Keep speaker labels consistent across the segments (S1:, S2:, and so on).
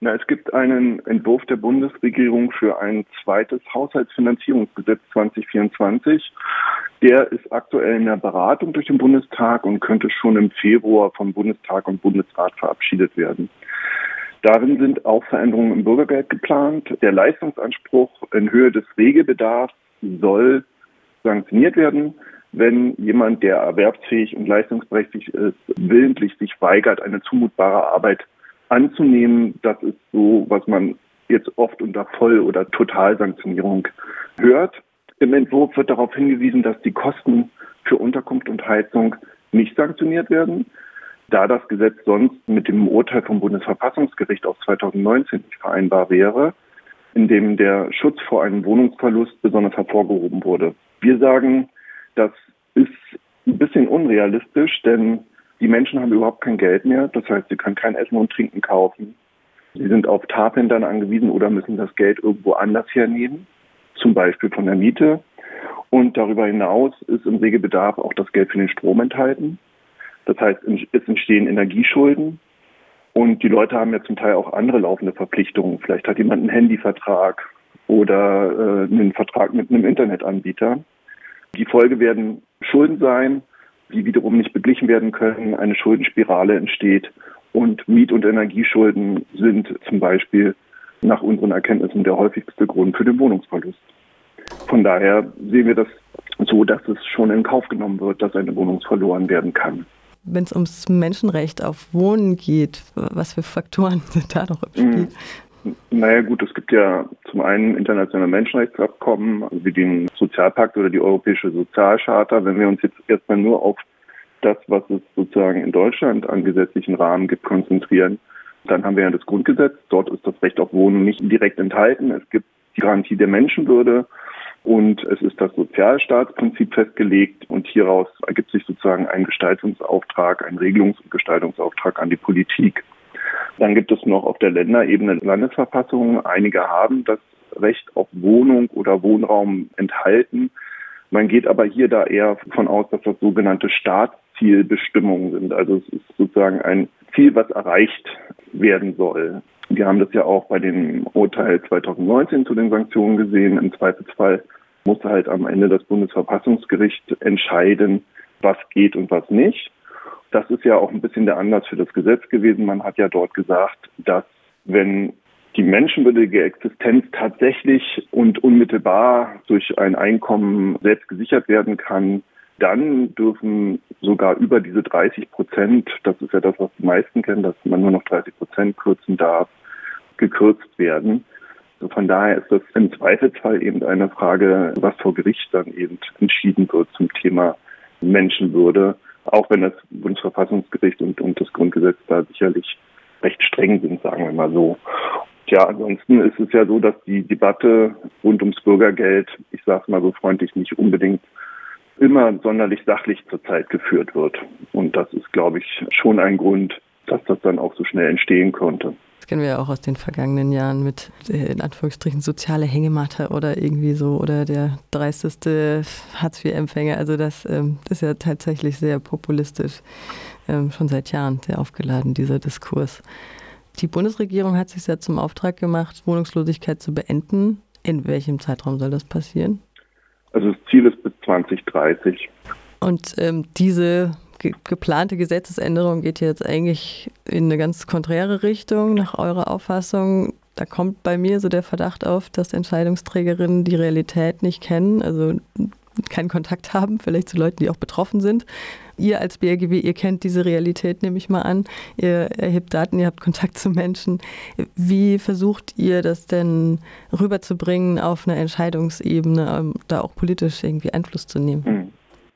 S1: Na, es gibt einen Entwurf der Bundesregierung für ein zweites Haushaltsfinanzierungsgesetz 2024. Der ist aktuell in der Beratung durch den Bundestag und könnte schon im Februar vom Bundestag und Bundesrat verabschiedet werden. Darin sind auch Veränderungen im Bürgergeld geplant. Der Leistungsanspruch in Höhe des Regelbedarfs soll sanktioniert werden, wenn jemand, der erwerbsfähig und leistungsberechtigt ist, willentlich sich weigert, eine zumutbare Arbeit anzunehmen. Das ist so, was man jetzt oft unter Voll- oder Totalsanktionierung hört. Im Entwurf wird darauf hingewiesen, dass die Kosten für Unterkunft und Heizung nicht sanktioniert werden da das Gesetz sonst mit dem Urteil vom Bundesverfassungsgericht aus 2019 nicht vereinbar wäre, in dem der Schutz vor einem Wohnungsverlust besonders hervorgehoben wurde. Wir sagen, das ist ein bisschen unrealistisch, denn die Menschen haben überhaupt kein Geld mehr. Das heißt, sie können kein Essen und Trinken kaufen. Sie sind auf Tafeln angewiesen oder müssen das Geld irgendwo anders hernehmen, zum Beispiel von der Miete. Und darüber hinaus ist im Regelbedarf auch das Geld für den Strom enthalten. Das heißt, es entstehen Energieschulden und die Leute haben ja zum Teil auch andere laufende Verpflichtungen. Vielleicht hat jemand einen Handyvertrag oder äh, einen Vertrag mit einem Internetanbieter. Die Folge werden Schulden sein, die wiederum nicht beglichen werden können. Eine Schuldenspirale entsteht und Miet- und Energieschulden sind zum Beispiel nach unseren Erkenntnissen der häufigste Grund für den Wohnungsverlust. Von daher sehen wir das so, dass es schon in Kauf genommen wird, dass eine Wohnung verloren werden kann
S2: wenn es ums Menschenrecht auf Wohnen geht, was für Faktoren sind da noch im Spiel?
S1: Mhm. Naja gut, es gibt ja zum einen internationale Menschenrechtsabkommen, also wie den Sozialpakt oder die Europäische Sozialcharta. Wenn wir uns jetzt erstmal nur auf das, was es sozusagen in Deutschland an gesetzlichen Rahmen gibt, konzentrieren, dann haben wir ja das Grundgesetz. Dort ist das Recht auf Wohnen nicht direkt enthalten. Es gibt die Garantie der Menschenwürde und es ist das Sozialstaatsprinzip festgelegt und hieraus ergibt sich sozusagen ein Gestaltungsauftrag, ein Regelungs- und Gestaltungsauftrag an die Politik. Dann gibt es noch auf der Länderebene Landesverfassungen. Einige haben das Recht auf Wohnung oder Wohnraum enthalten. Man geht aber hier da eher von aus, dass das sogenannte Staatszielbestimmungen sind. Also es ist sozusagen ein Ziel, was erreicht werden soll. Wir haben das ja auch bei dem Urteil 2019 zu den Sanktionen gesehen. Im Zweifelsfall muss halt am Ende das Bundesverfassungsgericht entscheiden, was geht und was nicht. Das ist ja auch ein bisschen der Anlass für das Gesetz gewesen. Man hat ja dort gesagt, dass wenn die menschenwürdige Existenz tatsächlich und unmittelbar durch ein Einkommen selbst gesichert werden kann, dann dürfen sogar über diese 30 Prozent, das ist ja das, was die meisten kennen, dass man nur noch 30 Prozent kürzen darf, gekürzt werden. Also von daher ist das im Zweifelsfall eben eine Frage, was vor Gericht dann eben entschieden wird zum Thema Menschenwürde, auch wenn das Bundesverfassungsgericht und, und das Grundgesetz da sicherlich recht streng sind, sagen wir mal so. Ja, ansonsten ist es ja so, dass die Debatte rund ums Bürgergeld, ich sage es mal so freundlich, nicht unbedingt immer sonderlich sachlich zurzeit geführt wird. Und das ist, glaube ich, schon ein Grund, dass das dann auch so schnell entstehen konnte.
S2: Das kennen wir ja auch aus den vergangenen Jahren mit äh, in Anführungsstrichen soziale Hängematte oder irgendwie so oder der dreisteste Hartz-IV-Empfänger. Also das ähm, ist ja tatsächlich sehr populistisch, ähm, schon seit Jahren sehr aufgeladen, dieser Diskurs. Die Bundesregierung hat sich ja zum Auftrag gemacht, Wohnungslosigkeit zu beenden. In welchem Zeitraum soll das passieren?
S1: Also das Ziel ist bis 2030.
S2: Und ähm, diese ge geplante Gesetzesänderung geht jetzt eigentlich in eine ganz konträre Richtung nach eurer Auffassung. Da kommt bei mir so der Verdacht auf, dass Entscheidungsträgerinnen die Realität nicht kennen, also keinen Kontakt haben, vielleicht zu Leuten, die auch betroffen sind. Ihr als BRGW, ihr kennt diese Realität, nehme ich mal an. Ihr erhebt Daten, ihr habt Kontakt zu Menschen. Wie versucht ihr das denn rüberzubringen auf einer Entscheidungsebene, um da auch politisch irgendwie Einfluss zu nehmen?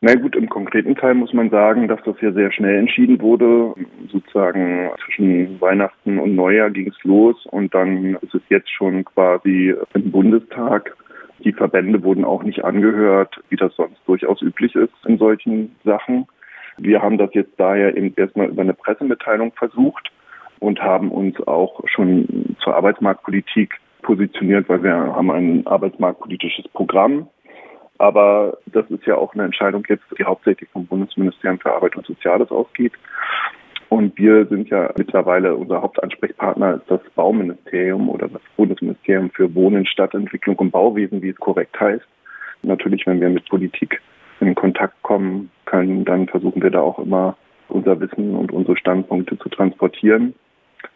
S1: Na gut, im konkreten Teil muss man sagen, dass das ja sehr schnell entschieden wurde. Sozusagen zwischen Weihnachten und Neujahr ging es los und dann ist es jetzt schon quasi im Bundestag. Die Verbände wurden auch nicht angehört, wie das sonst durchaus üblich ist in solchen Sachen. Wir haben das jetzt daher eben erstmal über eine Pressemitteilung versucht und haben uns auch schon zur Arbeitsmarktpolitik positioniert, weil wir haben ein arbeitsmarktpolitisches Programm aber das ist ja auch eine Entscheidung jetzt, die hauptsächlich vom Bundesministerium für Arbeit und Soziales ausgeht. Und wir sind ja mittlerweile, unser Hauptansprechpartner ist das Bauministerium oder das Bundesministerium für Wohnen, Stadtentwicklung und Bauwesen, wie es korrekt heißt. Natürlich, wenn wir mit Politik in Kontakt kommen können, dann versuchen wir da auch immer unser Wissen und unsere Standpunkte zu transportieren.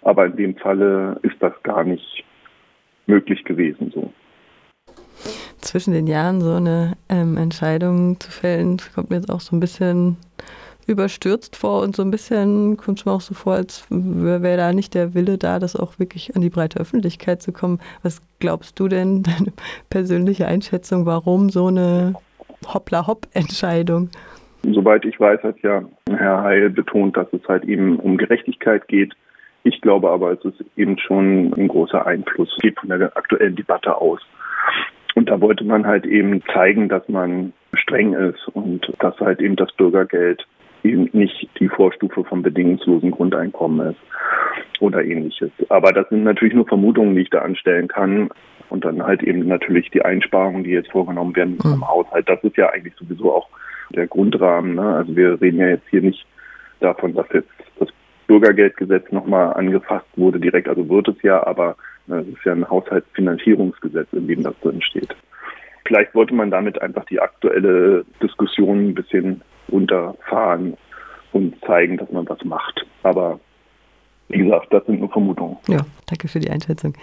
S1: Aber in dem Falle ist das gar nicht möglich gewesen so.
S2: Zwischen den Jahren so eine ähm, Entscheidung zu fällen, kommt mir jetzt auch so ein bisschen überstürzt vor und so ein bisschen kommt es mir auch so vor, als wäre da nicht der Wille da, das auch wirklich an die breite Öffentlichkeit zu kommen. Was glaubst du denn, deine persönliche Einschätzung, warum so eine Hoppla-Hopp-Entscheidung?
S1: Soweit ich weiß, hat ja Herr Heil betont, dass es halt eben um Gerechtigkeit geht. Ich glaube aber, es ist eben schon ein großer Einfluss, geht von der aktuellen Debatte aus. Und da wollte man halt eben zeigen, dass man streng ist und dass halt eben das Bürgergeld eben nicht die Vorstufe vom bedingungslosen Grundeinkommen ist oder ähnliches. Aber das sind natürlich nur Vermutungen, die ich da anstellen kann. Und dann halt eben natürlich die Einsparungen, die jetzt vorgenommen werden mhm. im Haushalt. Das ist ja eigentlich sowieso auch der Grundrahmen. Ne? Also wir reden ja jetzt hier nicht davon, dass jetzt das Bürgergeldgesetz nochmal angefasst wurde direkt. Also wird es ja, aber es ist ja ein Haushaltsfinanzierungsgesetz, in dem das drin steht. Vielleicht wollte man damit einfach die aktuelle Diskussion ein bisschen runterfahren und zeigen, dass man was macht. Aber wie gesagt, das sind nur Vermutungen.
S2: Ja, danke für die Einschätzung.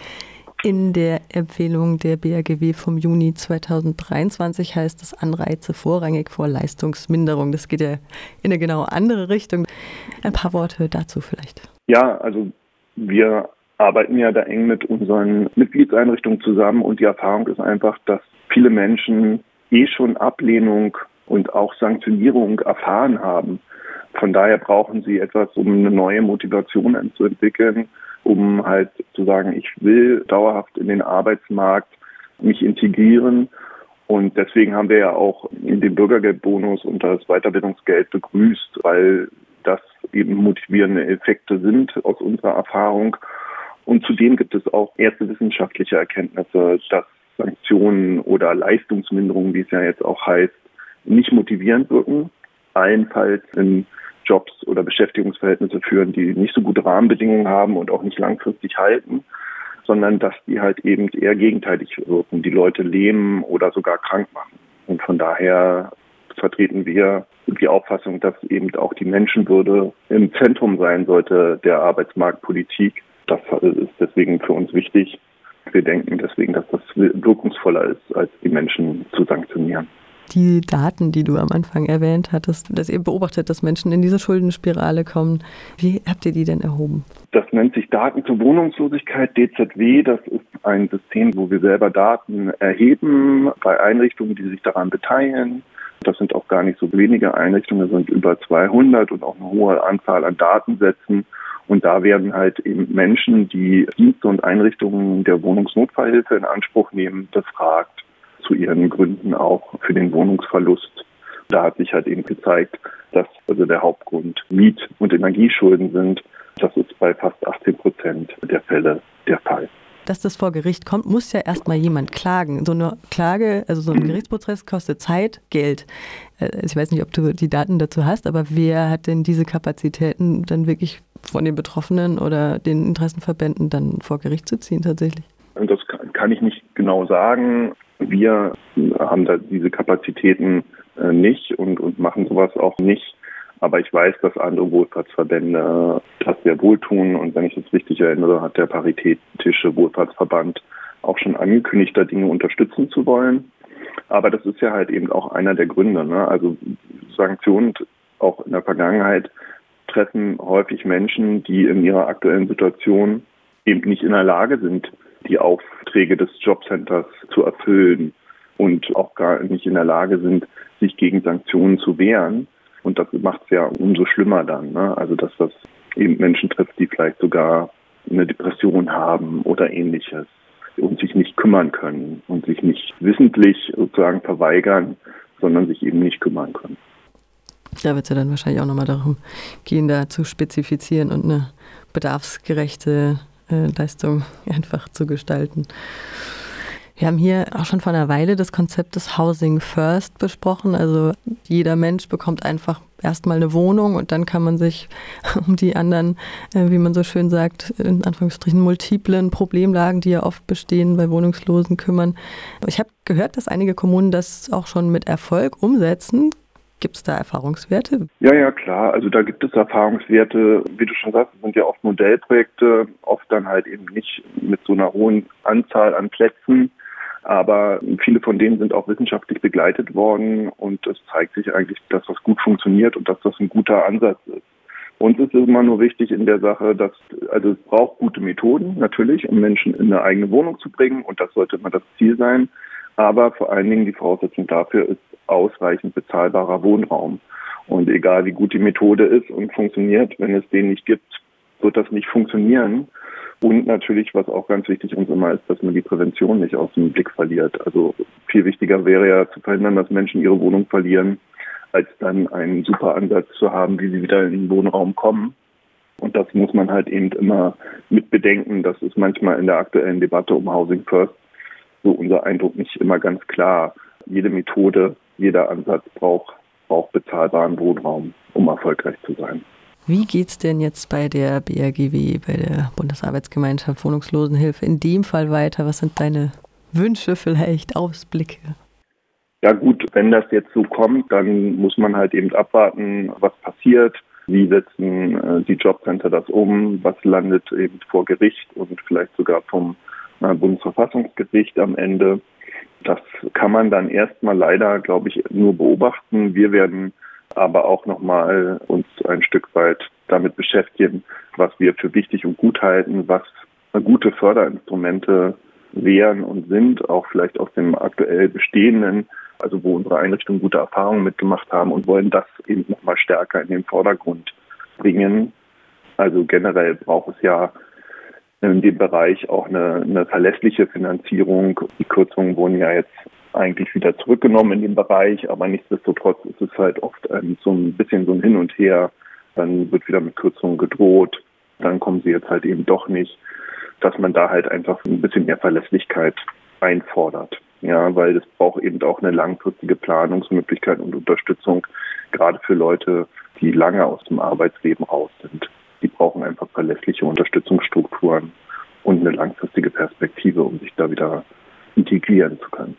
S2: In der Empfehlung der BAGW vom Juni 2023 heißt es Anreize vorrangig vor Leistungsminderung. Das geht ja in eine genau andere Richtung. Ein paar Worte dazu vielleicht.
S1: Ja, also wir arbeiten ja da eng mit unseren Mitgliedseinrichtungen zusammen und die Erfahrung ist einfach, dass viele Menschen eh schon Ablehnung und auch Sanktionierung erfahren haben. Von daher brauchen sie etwas, um eine neue Motivation zu entwickeln, um halt zu sagen, ich will dauerhaft in den Arbeitsmarkt mich integrieren. Und deswegen haben wir ja auch den Bürgergeldbonus und das Weiterbildungsgeld begrüßt, weil das eben motivierende Effekte sind aus unserer Erfahrung. Und zudem gibt es auch erste wissenschaftliche Erkenntnisse, dass Sanktionen oder Leistungsminderungen, wie es ja jetzt auch heißt, nicht motivierend wirken, allenfalls in Jobs oder Beschäftigungsverhältnisse führen, die nicht so gute Rahmenbedingungen haben und auch nicht langfristig halten, sondern dass die halt eben eher gegenteilig wirken, die Leute lähmen oder sogar krank machen. Und von daher vertreten wir die Auffassung, dass eben auch die Menschenwürde im Zentrum sein sollte der Arbeitsmarktpolitik. Das ist deswegen für uns wichtig. Wir denken deswegen, dass das wirkungsvoller ist, als die Menschen zu sanktionieren
S2: die Daten, die du am Anfang erwähnt hattest, dass ihr beobachtet, dass Menschen in diese Schuldenspirale kommen. Wie habt ihr die denn erhoben?
S1: Das nennt sich Daten zur Wohnungslosigkeit, DZW. Das ist ein System, wo wir selber Daten erheben bei Einrichtungen, die sich daran beteiligen. Das sind auch gar nicht so wenige Einrichtungen, das sind über 200 und auch eine hohe Anzahl an Datensätzen. Und da werden halt eben Menschen, die Dienste und Einrichtungen der Wohnungsnotfallhilfe in Anspruch nehmen, befragt zu ihren Gründen auch für den Wohnungsverlust. Da hat sich halt eben gezeigt, dass also der Hauptgrund Miet- und Energieschulden sind. Das ist bei fast 18 Prozent der Fälle der Fall
S2: dass das vor Gericht kommt, muss ja erstmal jemand klagen. So eine Klage, also so ein mhm. Gerichtsprozess kostet Zeit, Geld. Äh, ich weiß nicht, ob du die Daten dazu hast, aber wer hat denn diese Kapazitäten dann wirklich von den Betroffenen oder den Interessenverbänden dann vor Gericht zu ziehen tatsächlich?
S1: Das kann ich nicht genau sagen. Wir haben da diese Kapazitäten äh, nicht und, und machen sowas auch nicht. Aber ich weiß, dass andere Wohlfahrtsverbände das sehr wohl tun. Und wenn ich das richtig erinnere, hat der Paritätische Wohlfahrtsverband auch schon angekündigt, da Dinge unterstützen zu wollen. Aber das ist ja halt eben auch einer der Gründe. Ne? Also Sanktionen auch in der Vergangenheit treffen häufig Menschen, die in ihrer aktuellen Situation eben nicht in der Lage sind, die Aufträge des Jobcenters zu erfüllen und auch gar nicht in der Lage sind, sich gegen Sanktionen zu wehren. Und das macht es ja umso schlimmer dann. Ne? Also dass das eben Menschen trifft, die vielleicht sogar eine Depression haben oder ähnliches und sich nicht kümmern können und sich nicht wissentlich sozusagen verweigern, sondern sich eben nicht kümmern können.
S2: Da wird es ja dann wahrscheinlich auch nochmal darum gehen, da zu spezifizieren und eine bedarfsgerechte äh, Leistung einfach zu gestalten. Wir haben hier auch schon vor einer Weile das Konzept des Housing First besprochen. Also jeder Mensch bekommt einfach erstmal eine Wohnung und dann kann man sich um die anderen, äh, wie man so schön sagt, in Anführungsstrichen multiplen Problemlagen, die ja oft bestehen bei Wohnungslosen kümmern. Ich habe gehört, dass einige Kommunen das auch schon mit Erfolg umsetzen. Gibt es da Erfahrungswerte?
S1: Ja, ja, klar. Also da gibt es Erfahrungswerte. Wie du schon sagst, sind ja oft Modellprojekte, oft dann halt eben nicht mit so einer hohen Anzahl an Plätzen. Aber viele von denen sind auch wissenschaftlich begleitet worden und es zeigt sich eigentlich, dass das gut funktioniert und dass das ein guter Ansatz ist. Uns ist es immer nur wichtig in der Sache, dass, also es braucht gute Methoden natürlich, um Menschen in eine eigene Wohnung zu bringen und das sollte immer das Ziel sein. Aber vor allen Dingen die Voraussetzung dafür ist ausreichend bezahlbarer Wohnraum. Und egal wie gut die Methode ist und funktioniert, wenn es den nicht gibt, wird das nicht funktionieren. Und natürlich, was auch ganz wichtig uns immer ist, dass man die Prävention nicht aus dem Blick verliert. Also viel wichtiger wäre ja zu verhindern, dass Menschen ihre Wohnung verlieren, als dann einen super Ansatz zu haben, wie sie wieder in den Wohnraum kommen. Und das muss man halt eben immer mit bedenken. Das ist manchmal in der aktuellen Debatte um Housing First so unser Eindruck nicht immer ganz klar. Jede Methode, jeder Ansatz braucht, braucht bezahlbaren Wohnraum, um erfolgreich zu sein.
S2: Wie geht es denn jetzt bei der BRGW, bei der Bundesarbeitsgemeinschaft Wohnungslosenhilfe in dem Fall weiter? Was sind deine Wünsche vielleicht, Ausblicke?
S1: Ja gut, wenn das jetzt so kommt, dann muss man halt eben abwarten, was passiert. Wie setzen äh, die Jobcenter das um? Was landet eben vor Gericht und vielleicht sogar vom äh, Bundesverfassungsgericht am Ende? Das kann man dann erstmal leider, glaube ich, nur beobachten. Wir werden aber auch nochmal uns ein Stück weit damit beschäftigen, was wir für wichtig und gut halten, was gute Förderinstrumente wären und sind, auch vielleicht aus dem aktuell bestehenden, also wo unsere Einrichtungen gute Erfahrungen mitgemacht haben und wollen das eben nochmal stärker in den Vordergrund bringen. Also generell braucht es ja in dem Bereich auch eine, eine verlässliche Finanzierung. Die Kürzungen wurden ja jetzt eigentlich wieder zurückgenommen in dem Bereich, aber nichtsdestotrotz ist es halt oft ähm, so ein bisschen so ein Hin und Her. Dann wird wieder mit Kürzungen gedroht, dann kommen sie jetzt halt eben doch nicht, dass man da halt einfach ein bisschen mehr Verlässlichkeit einfordert. Ja, weil es braucht eben auch eine langfristige Planungsmöglichkeit und Unterstützung, gerade für Leute, die lange aus dem Arbeitsleben raus sind. Die brauchen einfach verlässliche Unterstützungsstrukturen und eine langfristige Perspektive, um sich da wieder integrieren zu können.